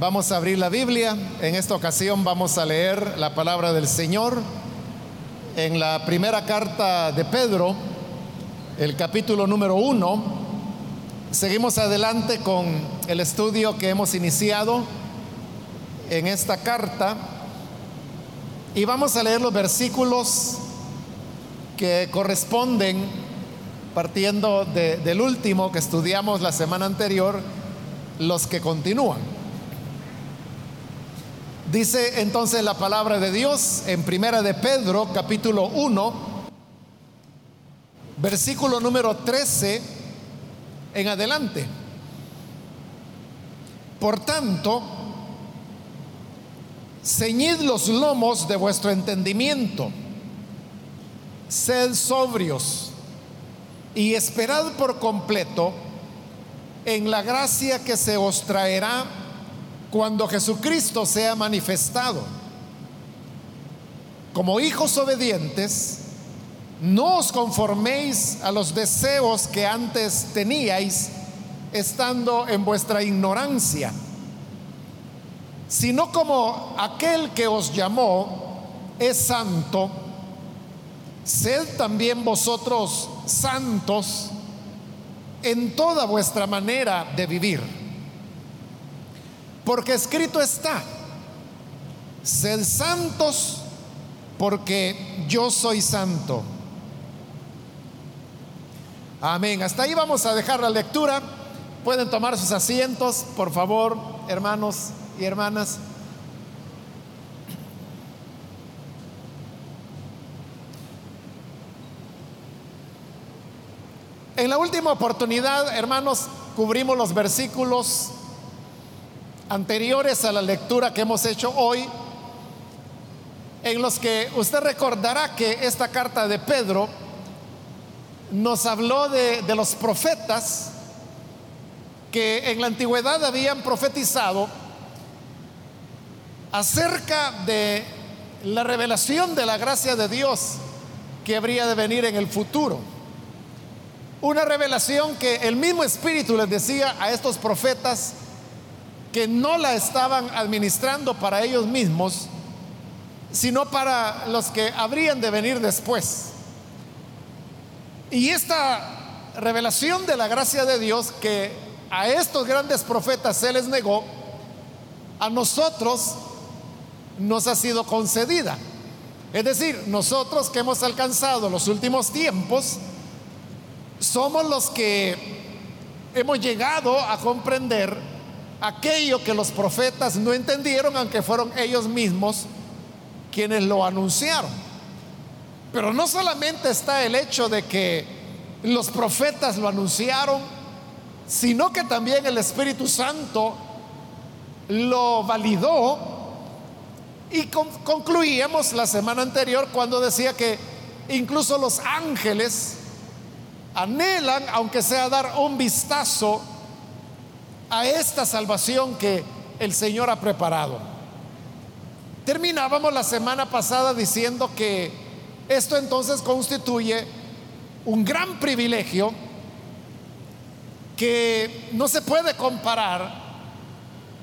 Vamos a abrir la Biblia. En esta ocasión vamos a leer la palabra del Señor en la primera carta de Pedro, el capítulo número uno. Seguimos adelante con el estudio que hemos iniciado en esta carta y vamos a leer los versículos que corresponden, partiendo de- del último que estudiamos la semana anterior, los que continúan. Dice entonces la palabra de Dios en Primera de Pedro, capítulo 1, versículo número 13 en adelante. Por tanto, ceñid los lomos de vuestro entendimiento, sed sobrios y esperad por completo en la gracia que se os traerá cuando Jesucristo sea manifestado. Como hijos obedientes, no os conforméis a los deseos que antes teníais estando en vuestra ignorancia, sino como aquel que os llamó es santo, sed también vosotros santos en toda vuestra manera de vivir. Porque escrito está, sed santos porque yo soy santo. Amén. Hasta ahí vamos a dejar la lectura. Pueden tomar sus asientos, por favor, hermanos y hermanas. En la última oportunidad, hermanos, cubrimos los versículos anteriores a la lectura que hemos hecho hoy, en los que usted recordará que esta carta de Pedro nos habló de, los profetas que en la antigüedad habían profetizado acerca de la revelación de la gracia de Dios que habría de venir en el futuro. Una revelación que el mismo Espíritu les decía a estos profetas que no la estaban administrando para ellos mismos, sino para los que habrían de venir después. Y esta revelación de la gracia de Dios que a estos grandes profetas se les negó, a nosotros nos ha sido concedida. Es decir, nosotros que hemos alcanzado los últimos tiempos, somos los que hemos llegado a comprender aquello que los profetas no entendieron, aunque fueron ellos mismos quienes lo anunciaron. Pero no solamente está el hecho de que los profetas lo anunciaron, sino que también el Espíritu Santo lo validó y con- concluíamos la semana anterior cuando decía que incluso los ángeles anhelan, aunque sea dar un vistazo a esta salvación que el Señor ha preparado. Terminábamos la semana pasada diciendo que esto entonces constituye un gran privilegio que no se puede comparar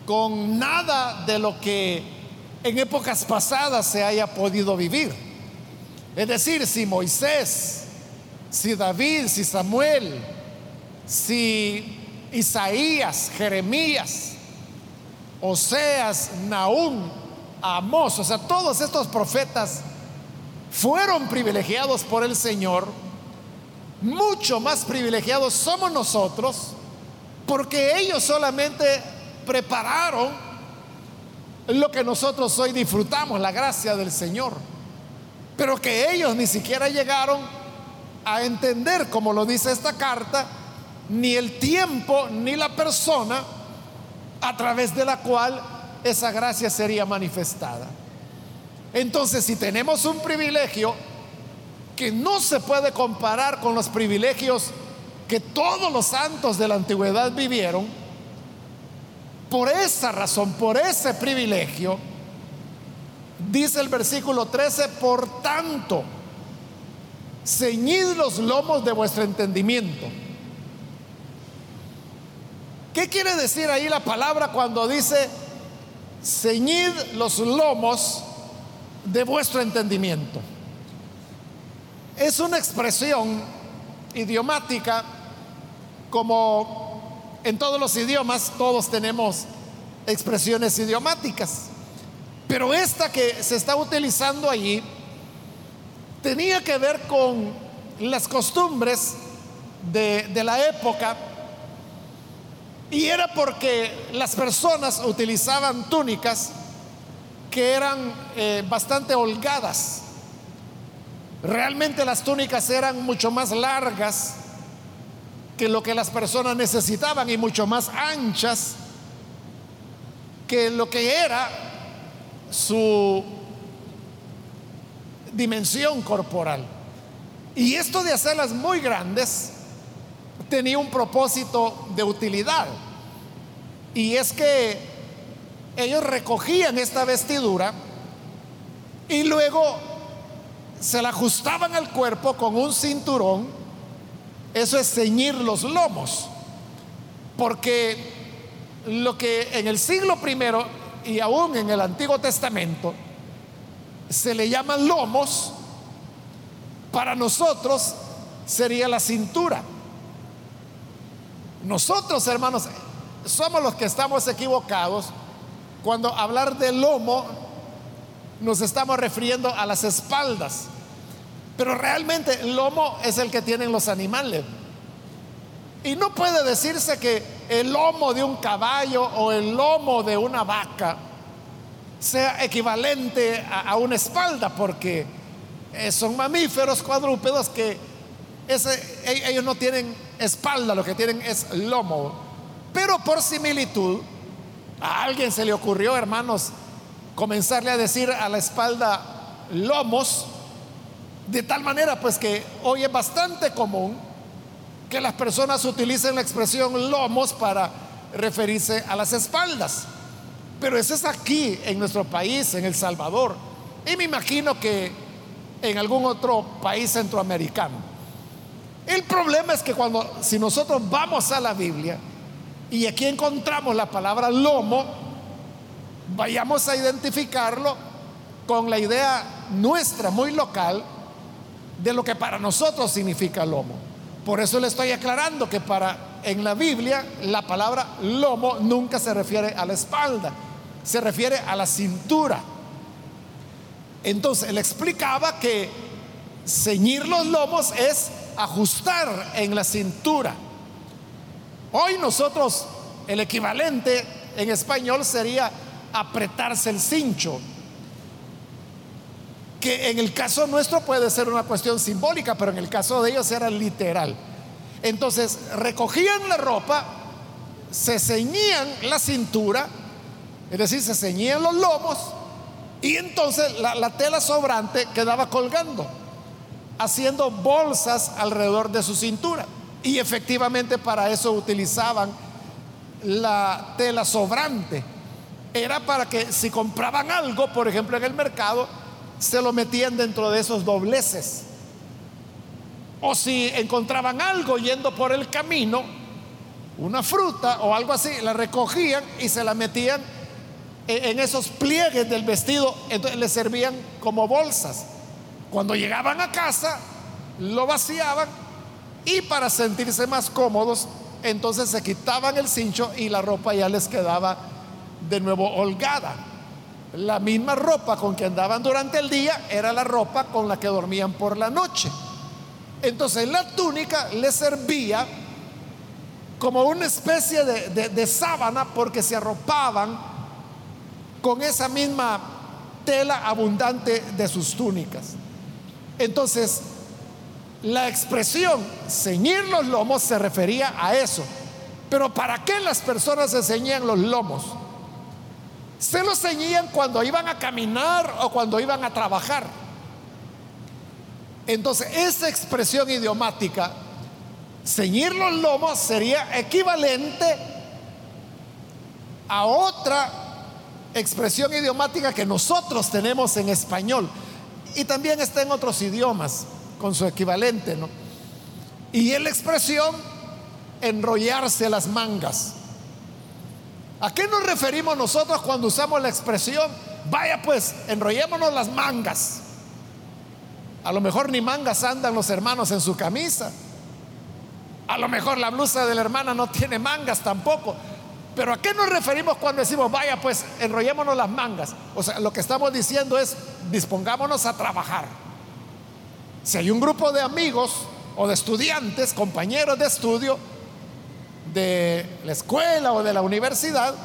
con nada de lo que en épocas pasadas se haya podido vivir. Es decir, si Moisés, si David, si Samuel, si Isaías, Jeremías, Oseas, Naúm, Amós, o sea, todos estos profetas fueron privilegiados por el Señor, mucho más privilegiados somos nosotros, porque ellos solamente prepararon lo que nosotros hoy disfrutamos, la gracia del Señor, pero que ellos ni siquiera llegaron a entender, como lo dice esta carta, ni el tiempo ni la persona a través de la cual esa gracia sería manifestada. Entonces, si tenemos un privilegio que no se puede comparar con los privilegios que todos los santos de la antigüedad vivieron, por esa razón, por ese privilegio, dice el versículo 13, por tanto, ceñid los lomos de vuestro entendimiento. ¿Qué quiere decir ahí la palabra cuando dice ceñid los lomos de vuestro entendimiento. Es una expresión idiomática como en todos los idiomas, todos tenemos expresiones idiomáticas. Pero esta que se está utilizando allí tenía que ver con las costumbres de, de la época y era porque las personas utilizaban túnicas que eran eh, bastante holgadas. Realmente las túnicas eran mucho más largas que lo que las personas necesitaban y mucho más anchas que lo que era su dimensión corporal. Y esto de hacerlas muy grandes tenía un propósito de utilidad. Y es que ellos recogían esta vestidura y luego se la ajustaban al cuerpo con un cinturón. Eso es ceñir los lomos. Porque lo que en el siglo primero y aún en el Antiguo Testamento se le llaman lomos, para nosotros sería la cintura. Nosotros, hermanos, somos los que estamos equivocados cuando hablar de lomo nos estamos refiriendo a las espaldas. Pero realmente el lomo es el que tienen los animales. Y no puede decirse que el lomo de un caballo o el lomo de una vaca sea equivalente a, una espalda, porque eh, son mamíferos cuadrúpedos que e, ellos no tienen espalda, lo que tienen es lomo. Pero por similitud, a alguien se le ocurrió, hermanos, comenzarle a decir a la espalda lomos, de tal manera pues que hoy es bastante común que las personas utilicen la expresión lomos para referirse a las espaldas. Pero eso es aquí, en nuestro país, en El Salvador. Y me imagino que en algún otro país centroamericano. El problema es que cuando, si nosotros vamos a la Biblia y aquí encontramos la palabra lomo, vayamos a identificarlo con la idea nuestra, muy local, de lo que para nosotros significa lomo. Por eso le estoy aclarando que para en la Biblia la palabra lomo nunca se refiere a la espalda, se refiere a la cintura. Entonces él explicaba que ceñir los lomos es ajustar en la cintura. Hoy nosotros, el equivalente en español sería apretarse el cincho, que en el caso nuestro puede ser una cuestión simbólica, pero en el caso de ellos era literal. Entonces recogían la ropa, se ceñían la cintura, es decir, se ceñían los lomos, y entonces la, la tela sobrante quedaba colgando haciendo bolsas alrededor de su cintura. Y efectivamente para eso utilizaban la tela sobrante. Era para que si compraban algo, por ejemplo en el mercado, se lo metían dentro de esos dobleces. O si encontraban algo yendo por el camino, una fruta o algo así, la recogían y se la metían en esos pliegues del vestido, entonces le servían como bolsas. Cuando llegaban a casa, lo vaciaban y para sentirse más cómodos, entonces se quitaban el cincho y la ropa ya les quedaba de nuevo holgada. La misma ropa con que andaban durante el día era la ropa con la que dormían por la noche. Entonces la túnica les servía como una especie de, de sábana porque se arropaban con esa misma tela abundante de sus túnicas. Entonces, la expresión ceñir los lomos se refería a eso. Pero ¿para qué las personas se ceñían los lomos? Se los ceñían cuando iban a caminar o cuando iban a trabajar. Entonces, esa expresión idiomática, ceñir los lomos, sería equivalente a otra expresión idiomática que nosotros tenemos en español y también está en otros idiomas con su equivalente, ¿no? Y en la expresión enrollarse las mangas. ¿A qué nos referimos nosotros cuando usamos la expresión, vaya pues, enrollémonos las mangas? A lo mejor ni mangas andan los hermanos en su camisa. A lo mejor la blusa de la hermana no tiene mangas tampoco. Pero ¿a qué nos referimos cuando decimos, vaya pues, enrollémonos las mangas? O sea, lo que estamos diciendo es, dispongámonos a trabajar. Si hay un grupo de amigos o de estudiantes, compañeros de estudio, de la escuela o de la universidad,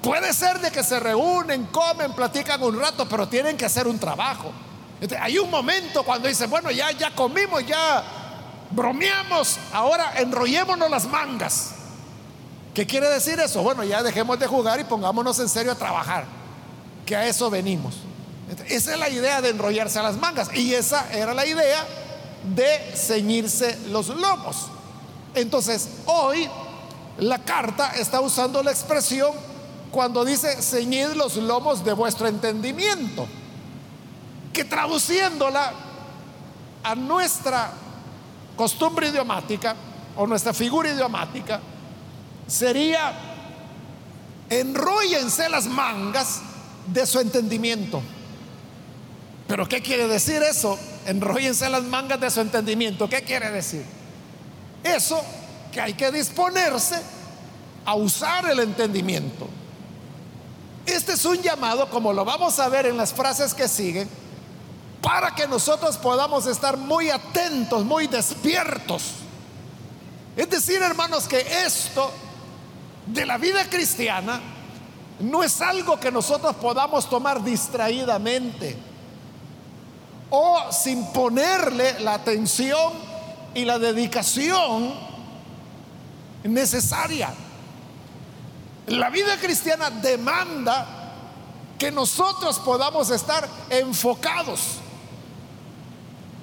puede ser de que se reúnen, comen, platican un rato, pero tienen que hacer un trabajo. hay un momento cuando dicen, bueno, ya, ya comimos, ya bromeamos, ahora enrollémonos las mangas. ¿Qué quiere decir eso? Bueno, ya dejemos de jugar y pongámonos en serio a trabajar, que a eso venimos. Esa es la idea de enrollarse a las mangas y esa era la idea de ceñirse los lomos. Entonces, hoy la carta está usando la expresión cuando dice ceñid los lomos de vuestro entendimiento, que traduciéndola a nuestra costumbre idiomática o nuestra figura idiomática sería enróllense las mangas de su entendimiento. Pero ¿qué quiere decir eso? Enróllense las mangas de su entendimiento. ¿Qué quiere decir? Eso que hay que disponerse a usar el entendimiento. Este es un llamado, como lo vamos a ver en las frases que siguen, para que nosotros podamos estar muy atentos, muy despiertos. Es decir, hermanos, que esto de la vida cristiana no es algo que nosotros podamos tomar distraídamente o sin ponerle la atención y la dedicación necesaria. La vida cristiana demanda que nosotros podamos estar enfocados,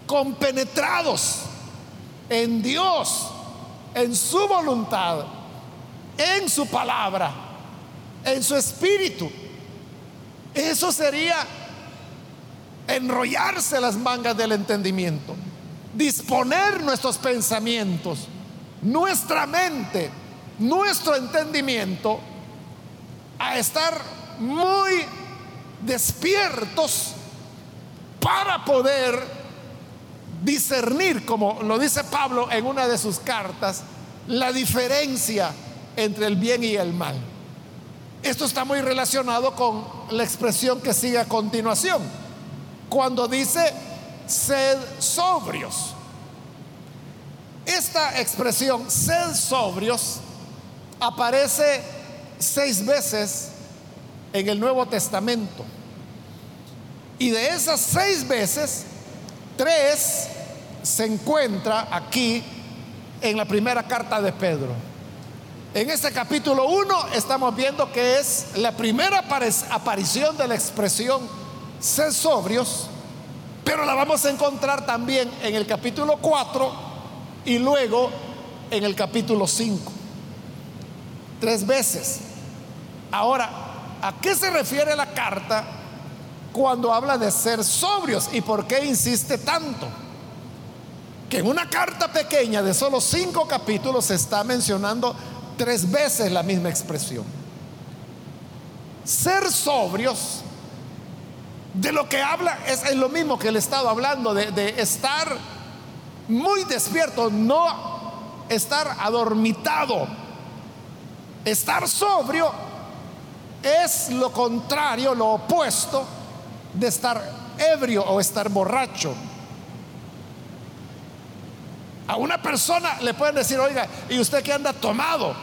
compenetrados en Dios, en su voluntad, en su palabra, en su espíritu. Eso sería enrollarse las mangas del entendimiento, disponer nuestros pensamientos nuestra mente, nuestro entendimiento a estar muy despiertos para poder discernir, como lo dice Pablo en una de sus cartas, la diferencia entre el bien y el mal. Esto está muy relacionado con la expresión que sigue a continuación, cuando dice, sed sobrios. Esta expresión, sed sobrios, aparece seis veces en el Nuevo Testamento. Y de esas seis veces, tres se encuentra aquí en la primera carta de Pedro. En este capítulo 1 estamos viendo que es la primera aparición de la expresión sed sobrios, pero la vamos a encontrar también en el capítulo 4 y luego en el capítulo 5. Tres veces. Ahora, ¿a qué se refiere la carta cuando habla de ser sobrios y por qué insiste tanto? Que en una carta pequeña de solo cinco capítulos se está mencionando tres veces la misma expresión. Ser sobrios, de lo que habla es, lo mismo que el estado hablando, de, de estar muy despierto, no estar adormitado. Estar sobrio es lo contrario, lo opuesto de estar ebrio o estar borracho. A una persona le pueden decir, oiga, ¿y usted qué anda tomado?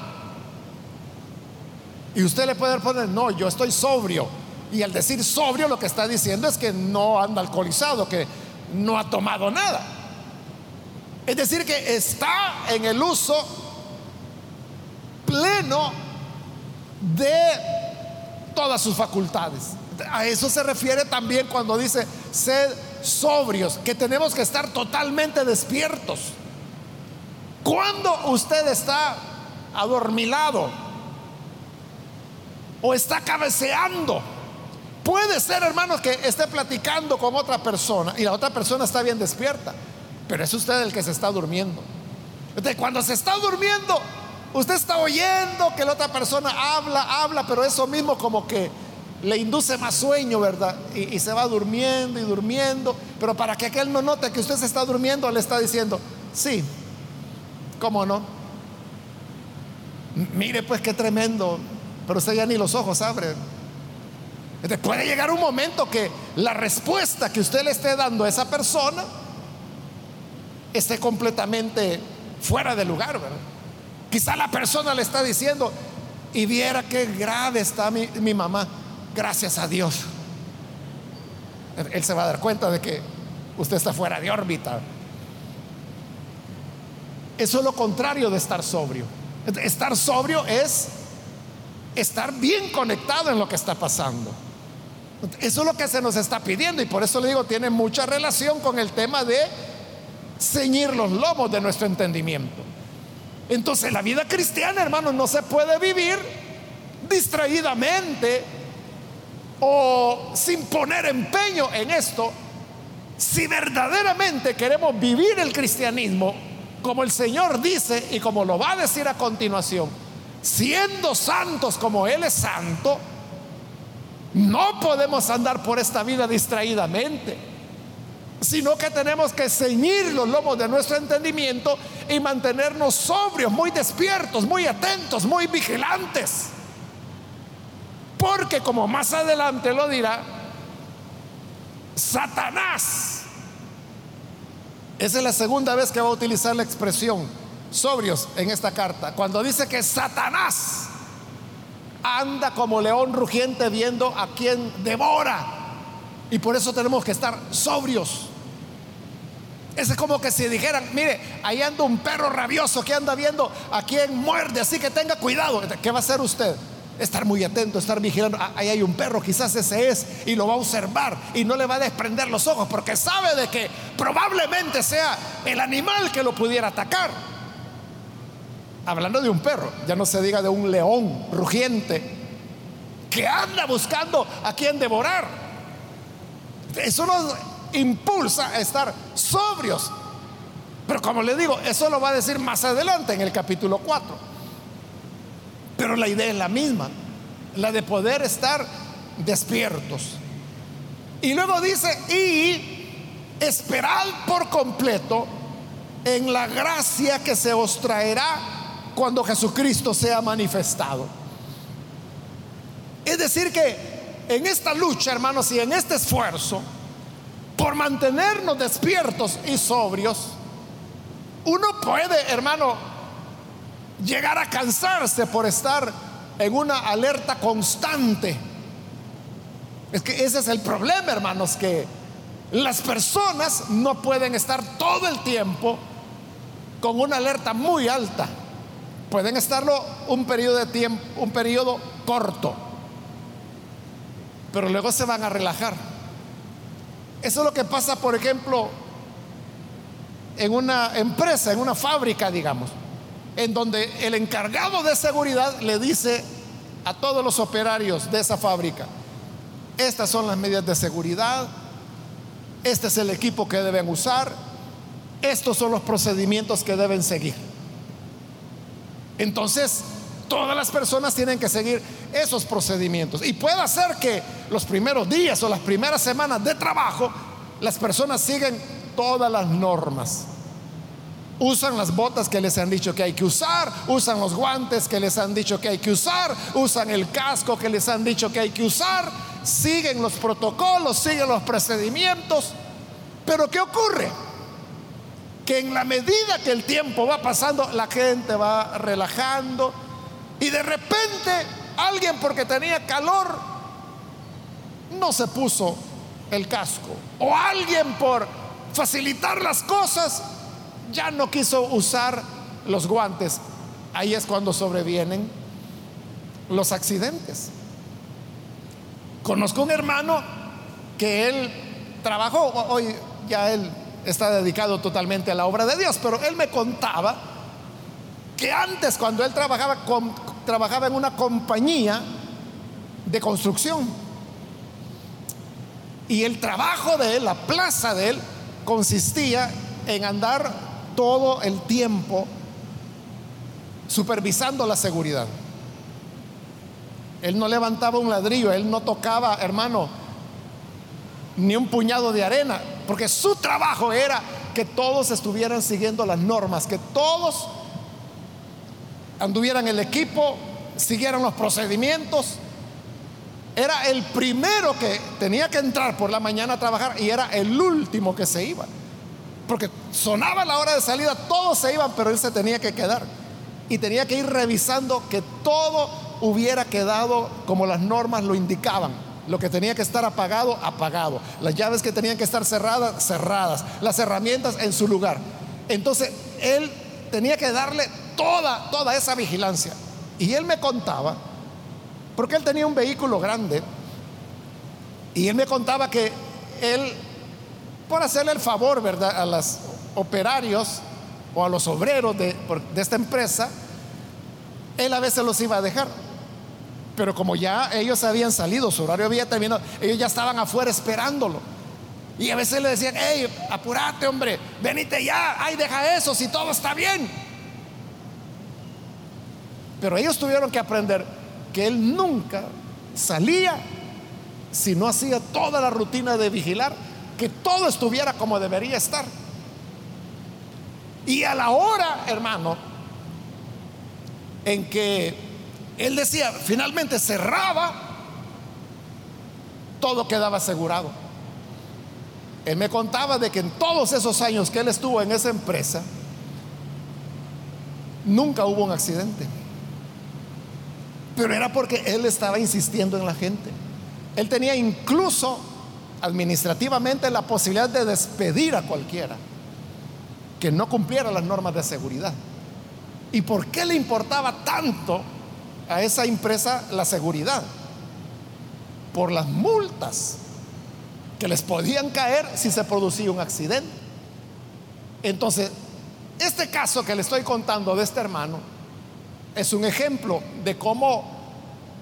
Y usted le puede poner, no, yo estoy sobrio. Y al decir sobrio lo que está diciendo es que no anda alcoholizado, que no ha tomado nada. Es decir, que está en el uso pleno de todas sus facultades. A eso se refiere también cuando dice sed sobrios, que tenemos que estar totalmente despiertos. Cuando usted está adormilado o está cabeceando, puede ser, hermanos, que esté platicando con otra persona y la otra persona está bien despierta pero es usted el que se está durmiendo. Entonces, cuando se está durmiendo, usted está oyendo que la otra persona habla, habla, pero eso mismo como que le induce más sueño, ¿verdad? Y, y, se va durmiendo y durmiendo. Pero para que aquel no note que usted se está durmiendo, le está diciendo, sí, ¿cómo no? Mire pues qué tremendo, pero usted ya ni los ojos abre. Puede llegar un momento que la respuesta que usted le esté dando a esa persona esté completamente fuera de lugar. Quizá la persona le está diciendo, y viera qué grave está mi mamá, gracias a Dios. Él se va a dar cuenta de que usted está fuera de órbita. Eso es lo contrario de estar sobrio. Estar sobrio es estar bien conectado en lo que está pasando. Eso es lo que se nos está pidiendo y por eso le digo, tiene mucha relación con el tema de ceñir los lomos de nuestro entendimiento. Entonces la vida cristiana, hermanos, no se puede vivir distraídamente o sin poner empeño en esto si verdaderamente queremos vivir el cristianismo como el Señor dice y como lo va a decir a continuación, siendo santos como Él es santo, no podemos andar por esta vida distraídamente, sino que tenemos que ceñir los lomos de nuestro entendimiento y mantenernos sobrios, muy despiertos, muy atentos, muy vigilantes. Porque como más adelante lo dirá, Satanás, esa es la segunda vez que va a utilizar la expresión sobrios en esta carta, cuando dice que Satanás anda como león rugiente viendo a quien devora. Y por eso tenemos que estar sobrios. Es como que si dijeran, mire, ahí anda un perro rabioso que anda viendo a quien muerde, así que tenga cuidado. ¿Qué va a hacer usted? Estar muy atento, estar vigilando. Ah, ahí hay un perro, quizás ese es, y lo va a observar y no le va a desprender los ojos porque sabe de que probablemente sea el animal que lo pudiera atacar. Hablando de un perro, ya no se diga de un león rugiente que anda buscando a quien devorar. Eso nos impulsa a estar sobrios. Pero como le digo, eso lo va a decir más adelante en el capítulo 4. Pero la idea es la misma, la de poder estar despiertos. Y luego dice, y esperad por completo en la gracia que se os traerá cuando Jesucristo sea manifestado. Es decir, que en esta lucha, hermanos, y en este esfuerzo por mantenernos despiertos y sobrios, uno puede, hermano, llegar a cansarse por estar en una alerta constante. Es que ese es el problema, hermanos, que las personas no pueden estar todo el tiempo con una alerta muy alta. Pueden estarlo un periodo de tiempo, un periodo corto, pero luego se van a relajar. Eso es lo que pasa, por ejemplo, en una empresa, en una fábrica, digamos, en donde el encargado de seguridad le dice a todos los operarios de esa fábrica, estas son las medidas de seguridad, este es el equipo que deben usar, estos son los procedimientos que deben seguir. Entonces, todas las personas tienen que seguir esos procedimientos. Y puede ser que los primeros días o las primeras semanas de trabajo, las personas siguen todas las normas. Usan las botas que les han dicho que hay que usar, usan los guantes que les han dicho que hay que usar, usan el casco que les han dicho que hay que usar, siguen los protocolos, siguen los procedimientos. Pero ¿qué ocurre? que en la medida que el tiempo va pasando, la gente va relajando y de repente alguien porque tenía calor no se puso el casco o alguien por facilitar las cosas ya no quiso usar los guantes. Ahí es cuando sobrevienen los accidentes. Conozco un hermano que él trabajó, hoy ya él está dedicado totalmente a la obra de Dios, pero él me contaba que antes cuando él trabajaba, trabajaba en una compañía de construcción, y el trabajo de él, la plaza de él, consistía en andar todo el tiempo supervisando la seguridad. Él no levantaba un ladrillo, él no tocaba, hermano, ni un puñado de arena, porque su trabajo era que todos estuvieran siguiendo las normas, que todos anduvieran el equipo, siguieran los procedimientos. Era el primero que tenía que entrar por la mañana a trabajar y era el último que se iba. Porque sonaba la hora de salida, todos se iban, pero él se tenía que quedar. Y tenía que ir revisando que todo hubiera quedado como las normas lo indicaban. Lo que tenía que estar apagado, apagado. Las llaves que tenían que estar cerradas, cerradas. Las herramientas en su lugar. Entonces, él tenía que darle toda, toda esa vigilancia. Y él me contaba, porque él tenía un vehículo grande, y él me contaba que él, por hacerle el favor, ¿verdad?, a los operarios o a los obreros de, de esta empresa, él a veces los iba a dejar. Pero como ya ellos habían salido, su horario había terminado, ellos ya estaban afuera esperándolo. Y a veces le decían, hey, apúrate, hombre, venite ya, ay, deja eso, si todo está bien. Pero ellos tuvieron que aprender que él nunca salía si no hacía toda la rutina de vigilar, que todo estuviera como debería estar. Y a la hora, hermano, en que él decía, finalmente cerraba, todo quedaba asegurado. Él me contaba de que en todos esos años que él estuvo en esa empresa, nunca hubo un accidente. Pero era porque él estaba insistiendo en la gente. Él tenía incluso administrativamente la posibilidad de despedir a cualquiera que no cumpliera las normas de seguridad. ¿Y por qué le importaba tanto a esa empresa la seguridad por las multas que les podían caer si se producía un accidente. Entonces, este caso que le estoy contando de este hermano es un ejemplo de cómo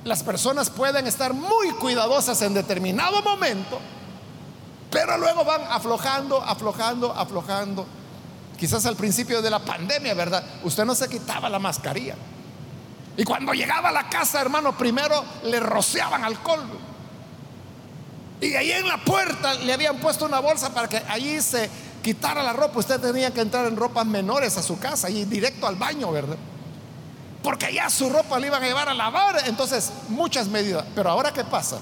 las personas pueden estar muy cuidadosas en determinado momento, pero luego van aflojando, aflojando, aflojando. Quizás al principio de la pandemia, ¿verdad? Usted no se quitaba la mascarilla. Y cuando llegaba a la casa, hermano, primero le rociaban alcohol. Y ahí en la puerta le habían puesto una bolsa para que allí se quitara la ropa. Usted tenía que entrar en ropas menores a su casa y directo al baño, ¿verdad? Porque ya su ropa le iban a llevar a lavar. Entonces, muchas medidas. Pero ahora, ¿qué pasa?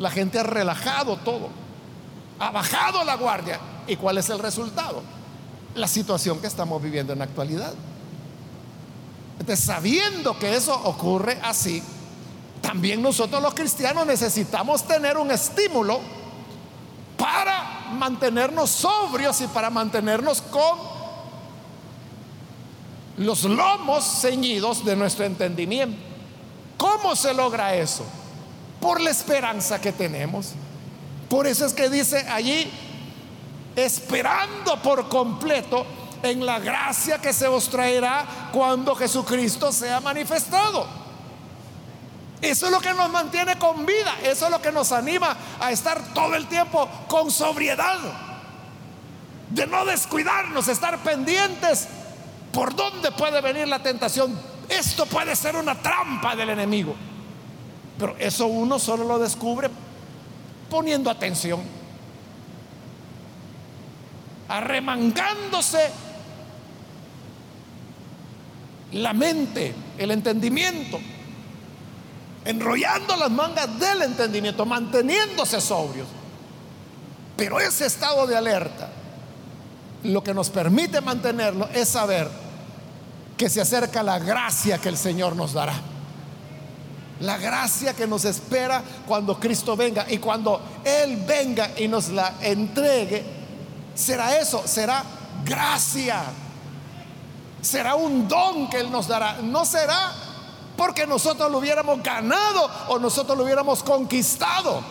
La gente ha relajado todo. Ha bajado la guardia. ¿Y cuál es el resultado? La situación que estamos viviendo en la actualidad. Entonces, sabiendo que eso ocurre así, también nosotros los cristianos necesitamos tener un estímulo para mantenernos sobrios y para mantenernos con los lomos ceñidos de nuestro entendimiento. ¿Cómo se logra eso? Por la esperanza que tenemos. Por eso es que dice allí, esperando por completo en la gracia que se os traerá cuando Jesucristo sea manifestado. Eso es lo que nos mantiene con vida, eso es lo que nos anima a estar todo el tiempo con sobriedad, de no descuidarnos, estar pendientes por dónde puede venir la tentación. Esto puede ser una trampa del enemigo, pero eso uno solo lo descubre poniendo atención, arremangándose la mente, el entendimiento, enrollando las mangas del entendimiento, manteniéndose sobrios. Pero ese estado de alerta, lo que nos permite mantenerlo es saber que se acerca la gracia que el Señor nos dará. La gracia que nos espera cuando Cristo venga y cuando Él venga y nos la entregue, será eso, será gracia será un don que Él nos dará. No será porque nosotros lo hubiéramos ganado o nosotros lo hubiéramos conquistado.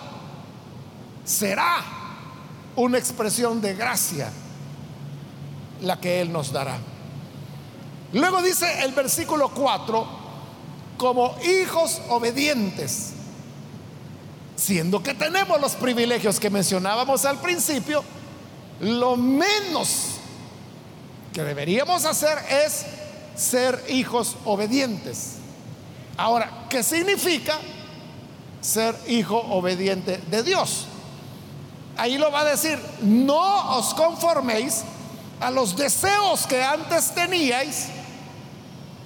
Será una expresión de gracia la que Él nos dará. Luego dice el versículo 4, como hijos obedientes, siendo que tenemos los privilegios que mencionábamos al principio, lo menos que deberíamos hacer es ser hijos obedientes. Ahora, ¿qué significa ser hijo obediente de Dios? Ahí lo va a decir, no os conforméis a los deseos que antes teníais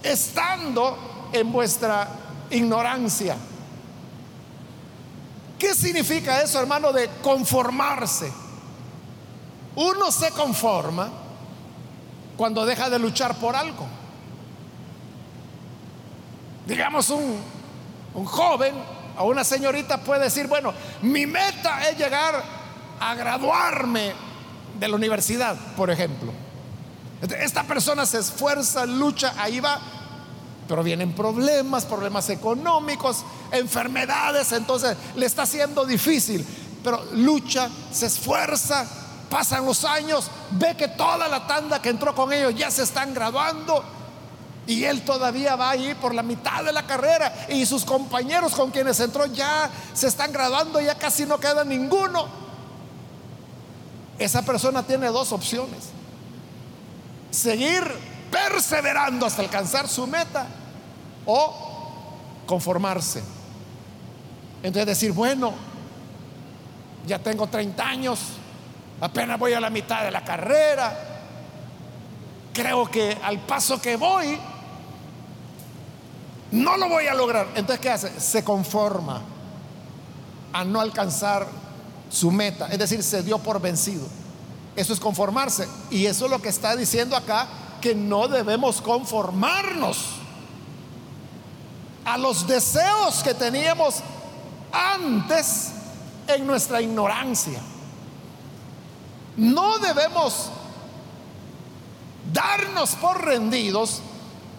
estando en vuestra ignorancia. ¿Qué significa eso, hermano, de conformarse? Uno se conforma cuando deja de luchar por algo. Digamos, un, un joven o una señorita puede decir, bueno, mi meta es llegar a graduarme de la universidad, por ejemplo. Esta persona se esfuerza, lucha, ahí va, pero vienen problemas, problemas económicos, enfermedades, entonces le está haciendo difícil, pero lucha, se esfuerza, pasan los años, ve que toda la tanda que entró con ellos ya se están graduando y él todavía va ahí por la mitad de la carrera y sus compañeros con quienes entró ya se están graduando, ya casi no queda ninguno. Esa persona tiene dos opciones. Seguir perseverando hasta alcanzar su meta o conformarse. Entonces decir, bueno, ya tengo 30 años, apenas voy a la mitad de la carrera, creo que al paso que voy, no lo voy a lograr. Entonces, ¿qué hace? Se conforma a no alcanzar su meta, es decir, se dio por vencido. Eso es conformarse. Y eso es lo que está diciendo acá, que no debemos conformarnos a los deseos que teníamos antes en nuestra ignorancia. No debemos darnos por rendidos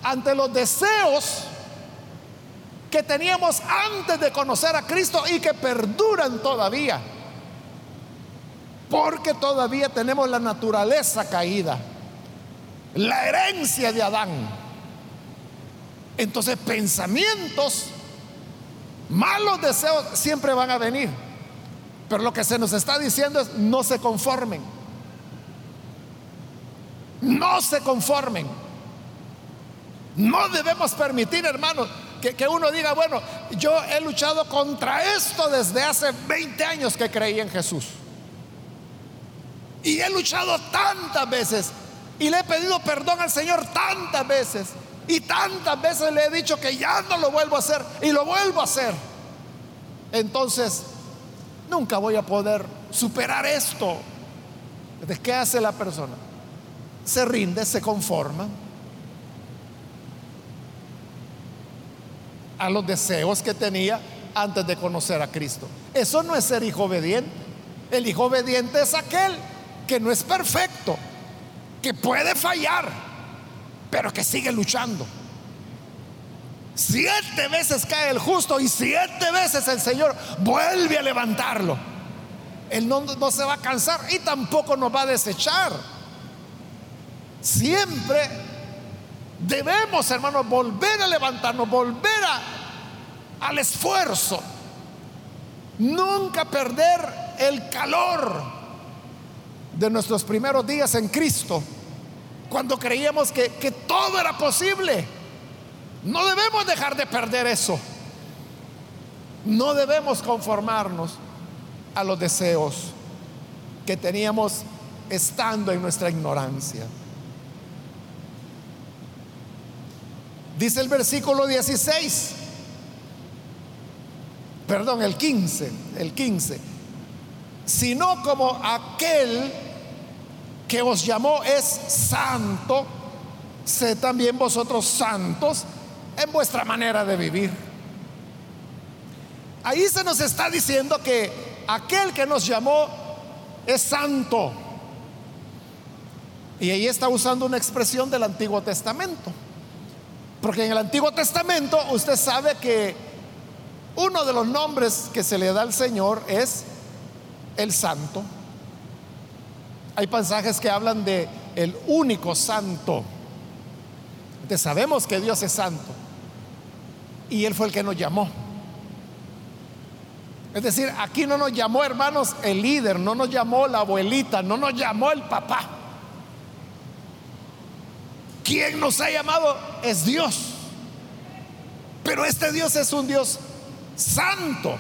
ante los deseos que teníamos antes de conocer a Cristo y que perduran todavía. Porque todavía tenemos la naturaleza caída, la herencia de Adán. Entonces pensamientos, malos deseos siempre van a venir. Pero lo que se nos está diciendo es no se conformen. No se conformen. No debemos permitir, hermanos, que, uno diga, bueno, yo he luchado contra esto desde hace 20 años que creí en Jesús. Y he luchado tantas veces y le he pedido perdón al Señor tantas veces. Y tantas veces le he dicho que ya no lo vuelvo a hacer y lo vuelvo a hacer. Entonces, nunca voy a poder superar esto. ¿De qué hace la persona? Se rinde, se conforma a los deseos que tenía antes de conocer a Cristo. Eso no es ser hijo obediente. El hijo obediente es aquel que no es perfecto, que puede fallar, pero que sigue luchando. Siete veces cae el justo y siete veces el Señor vuelve a levantarlo. Él no, no, se va a cansar y tampoco nos va a desechar. Siempre Debemos, hermanos, volver a levantarnos, volver al esfuerzo. Nunca perder el calor de nuestros primeros días en Cristo, cuando creíamos que, que todo era posible. No debemos dejar de perder eso. No debemos conformarnos a los deseos que teníamos estando en nuestra ignorancia. Dice el versículo 16, perdón, el 15, el 15, sino como aquel que os llamó es santo, sé también vosotros santos en vuestra manera de vivir. Ahí se nos está diciendo que aquel que nos llamó es santo. Y ahí está usando una expresión del Antiguo Testamento. Porque en el Antiguo Testamento usted sabe que uno de los nombres que se le da al Señor es el santo. Hay pasajes que hablan de el único santo. Entonces sabemos que Dios es santo. Y Él fue el que nos llamó. Es decir, aquí no nos llamó, hermanos, el líder, no nos llamó la abuelita, no nos llamó el papá. quien nos ha llamado es Dios. Pero este Dios es un Dios santo.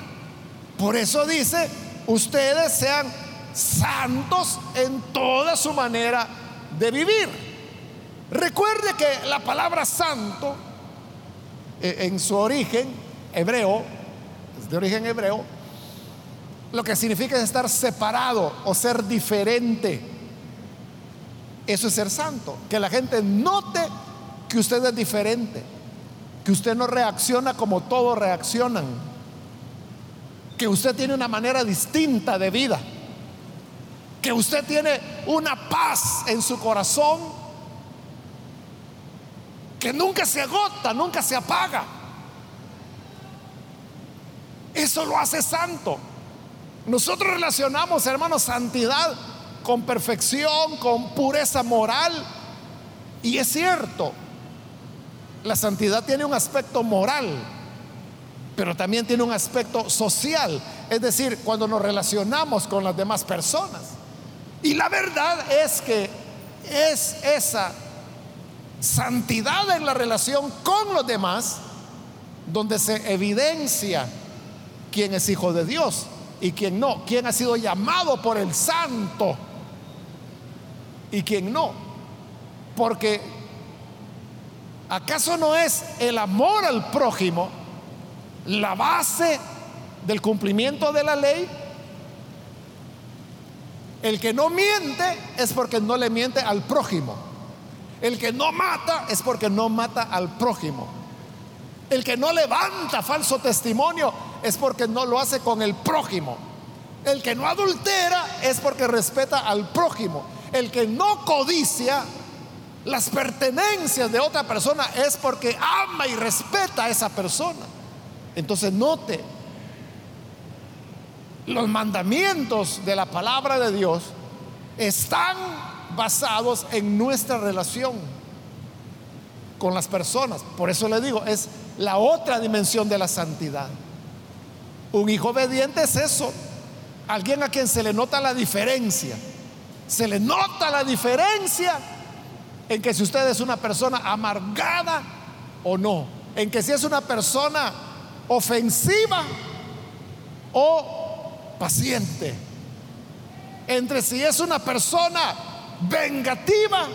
Por eso dice, ustedes sean santos en toda su manera de vivir. Recuerde que la palabra santo, eh, en su origen hebreo, de origen hebreo, lo que significa es estar separado o ser diferente. Eso es ser santo. Que la gente note que usted es diferente. Que usted no reacciona como todos reaccionan. Que usted tiene una manera distinta de vida. Que usted tiene una paz en su corazón que nunca se agota, nunca se apaga. Eso lo hace santo. Nosotros relacionamos, hermanos, santidad con perfección, con pureza moral. Y es cierto, la santidad tiene un aspecto moral, pero también tiene un aspecto social. Es decir, cuando nos relacionamos con las demás personas. Y la verdad es que es esa santidad en la relación con los demás donde se evidencia quién es hijo de Dios y quién no, quién ha sido llamado por el santo y quién no. Porque ¿acaso no es el amor al prójimo la base del cumplimiento de la ley? El que no miente es porque no le miente al prójimo. El que no mata es porque no mata al prójimo. El que no levanta falso testimonio es porque no lo hace con el prójimo. El que no adultera es porque respeta al prójimo. El que no codicia las pertenencias de otra persona es porque ama y respeta a esa persona. Entonces note, los mandamientos de la palabra de Dios están basados en nuestra relación con las personas. Por eso le digo, es la otra dimensión de la santidad. Un hijo obediente es eso. Alguien a quien se le nota la diferencia. Se le nota la diferencia en que si usted es una persona amargada o no. En que si es una persona ofensiva o paciente. Entre si es una persona vengativa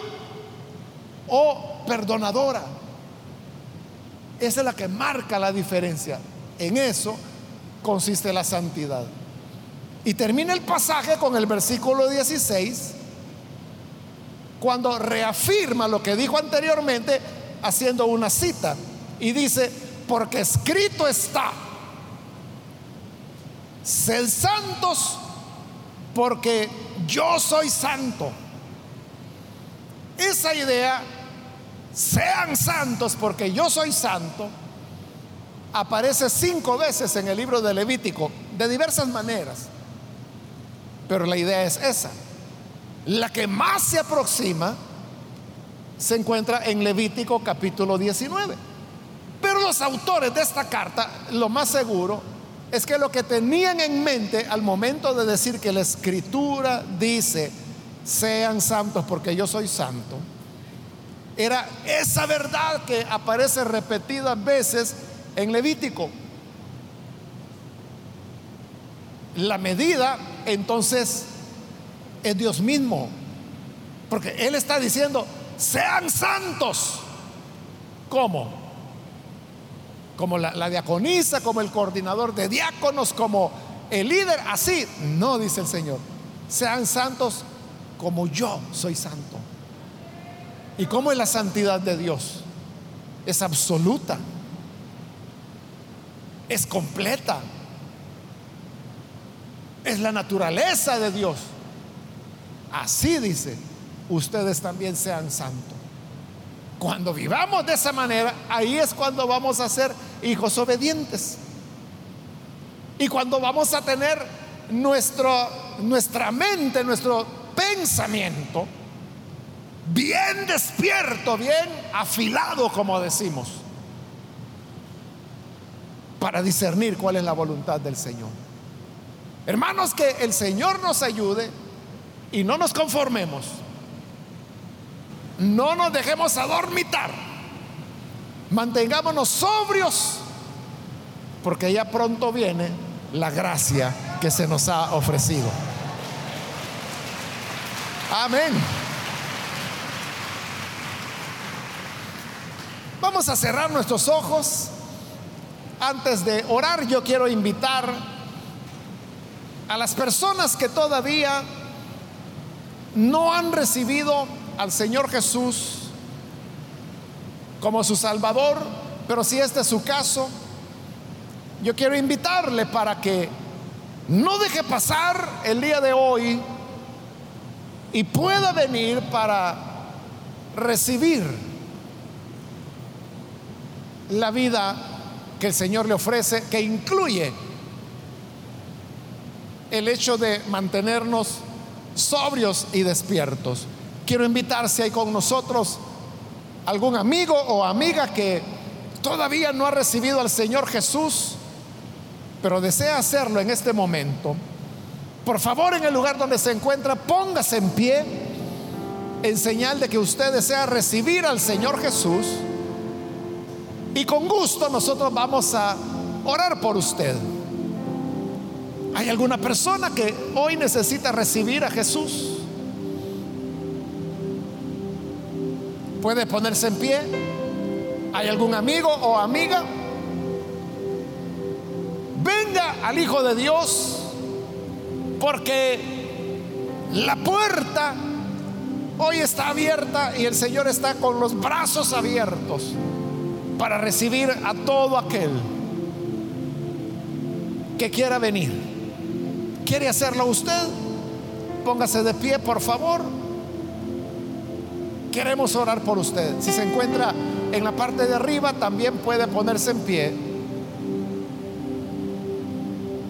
o perdonadora. Esa es la que marca la diferencia. En eso consiste la santidad. Y termina el pasaje con el versículo 16, cuando reafirma lo que dijo anteriormente, haciendo una cita. Y dice, porque escrito está, sed santos porque yo soy santo. Esa idea, sean santos porque yo soy santo, aparece cinco veces en el libro de Levítico, de diversas maneras. Pero la idea es esa. La que más se aproxima se encuentra en Levítico capítulo 19. Pero los autores de esta carta, lo más seguro, es que lo que tenían en mente al momento de decir que la escritura dice, sean santos porque yo soy santo, era esa verdad que aparece repetidas veces en Levítico. La medida entonces es Dios mismo, porque Él está diciendo, sean santos. ¿Cómo? Como la, diaconisa, como el coordinador de diáconos, como el líder, así. No, dice el Señor, sean santos como yo soy santo. ¿Y cómo es la santidad de Dios? Es absoluta es completa. Es la naturaleza de Dios. Así dice, ustedes también sean santos. Cuando vivamos de esa manera, ahí es cuando vamos a ser hijos obedientes. Y cuando vamos a tener nuestro, nuestra mente, nuestro pensamiento bien despierto, bien afilado, como decimos para discernir cuál es la voluntad del Señor. Hermanos, que el Señor nos ayude y no nos conformemos no nos dejemos adormitar. Mantengámonos sobrios, porque ya pronto viene la gracia que se nos ha ofrecido. Amén. Vamos a cerrar nuestros ojos. Antes de orar, yo quiero invitar a las personas que todavía no han recibido al Señor Jesús como su Salvador, pero si este es su caso, yo quiero invitarle para que no deje pasar el día de hoy y pueda venir para recibir la vida que el Señor le ofrece, que incluye el hecho de mantenernos sobrios y despiertos. Quiero invitarse ahí con nosotros algún amigo o amiga que todavía no ha recibido al Señor Jesús, pero desea hacerlo en este momento. Por favor, en el lugar donde se encuentra, póngase en pie en señal de que usted desea recibir al Señor Jesús. Y con gusto nosotros vamos a orar por usted. ¿Hay alguna persona que hoy necesita recibir a Jesús? ¿Puede ponerse en pie? ¿Hay algún amigo o amiga? Venga al Hijo de Dios porque la puerta hoy está abierta y el Señor está con los brazos abiertos para recibir a todo aquel que quiera venir. ¿Quiere hacerlo usted? Póngase de pie, por favor. Queremos orar por usted. Si se encuentra en la parte de arriba, también puede ponerse en pie.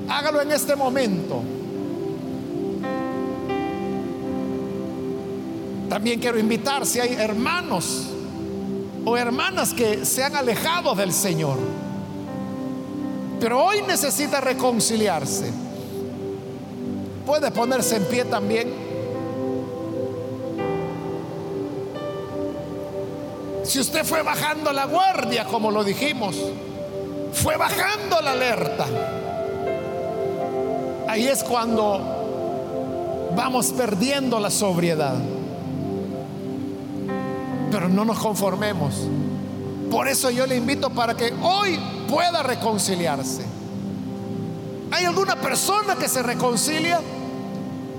Hágalo en este momento. También quiero invitar si hay hermanos o hermanas que se han alejado del Señor, pero hoy necesita reconciliarse puede ponerse en pie también. Si usted fue bajando la guardia, como lo dijimos, fue bajando la alerta. Ahí es cuando vamos perdiendo la sobriedad. Pero no nos conformemos. Por eso yo le invito para que hoy pueda reconciliarse. ¿Hay alguna persona que se reconcilia?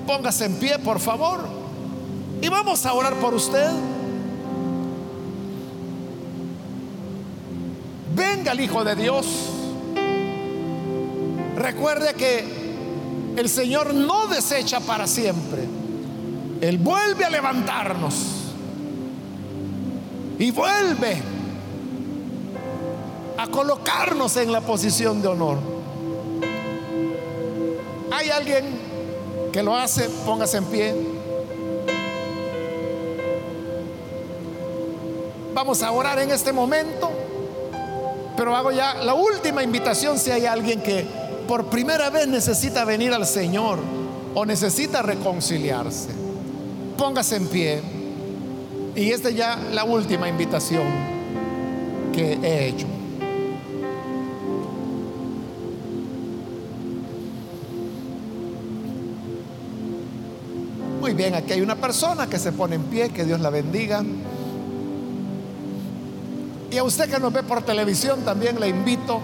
Póngase en pie, por favor. Y vamos a orar por usted. Venga el Hijo de Dios. Recuerde que el Señor no desecha para siempre. Él vuelve a levantarnos. Y vuelve a colocarnos en la posición de honor. Hay alguien que lo hace, póngase en pie. Vamos a orar en este momento, pero hago ya la última invitación si hay alguien que por primera vez necesita venir al Señor o necesita reconciliarse. Póngase en pie. Y esta es ya la última invitación que he hecho. bien, aquí hay una persona que se pone en pie, que Dios la bendiga. Y a usted que nos ve por televisión también le invito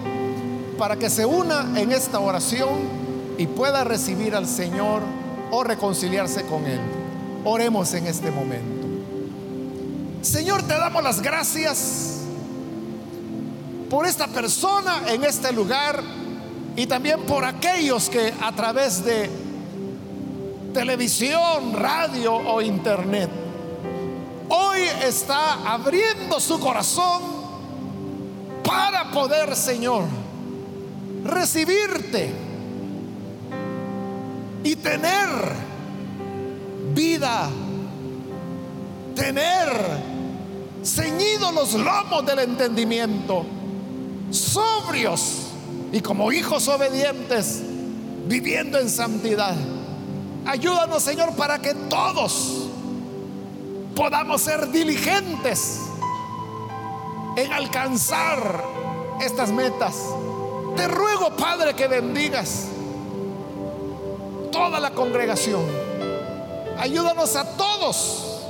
para que se una en esta oración y pueda recibir al Señor o reconciliarse con Él. Oremos en este momento. Señor, te damos las gracias por esta persona en este lugar y también por aquellos que a través de televisión, radio o internet, hoy está abriendo su corazón para poder, Señor, recibirte y tener vida, tener ceñidos los lomos del entendimiento, sobrios y como hijos obedientes, viviendo en santidad. Ayúdanos, Señor, para que todos podamos ser diligentes en alcanzar estas metas. Te ruego, Padre, que bendigas toda la congregación. Ayúdanos a todos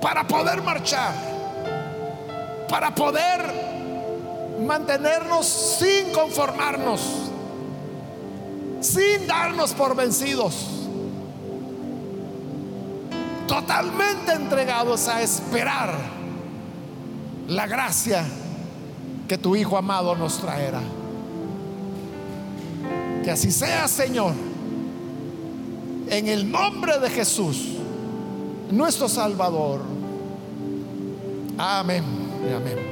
para poder marchar, para poder mantenernos sin conformarnos, sin darnos por vencidos, totalmente entregados a esperar la gracia que tu Hijo amado nos traerá. Que así sea, Señor, en el nombre de Jesús, nuestro Salvador. Amén amén.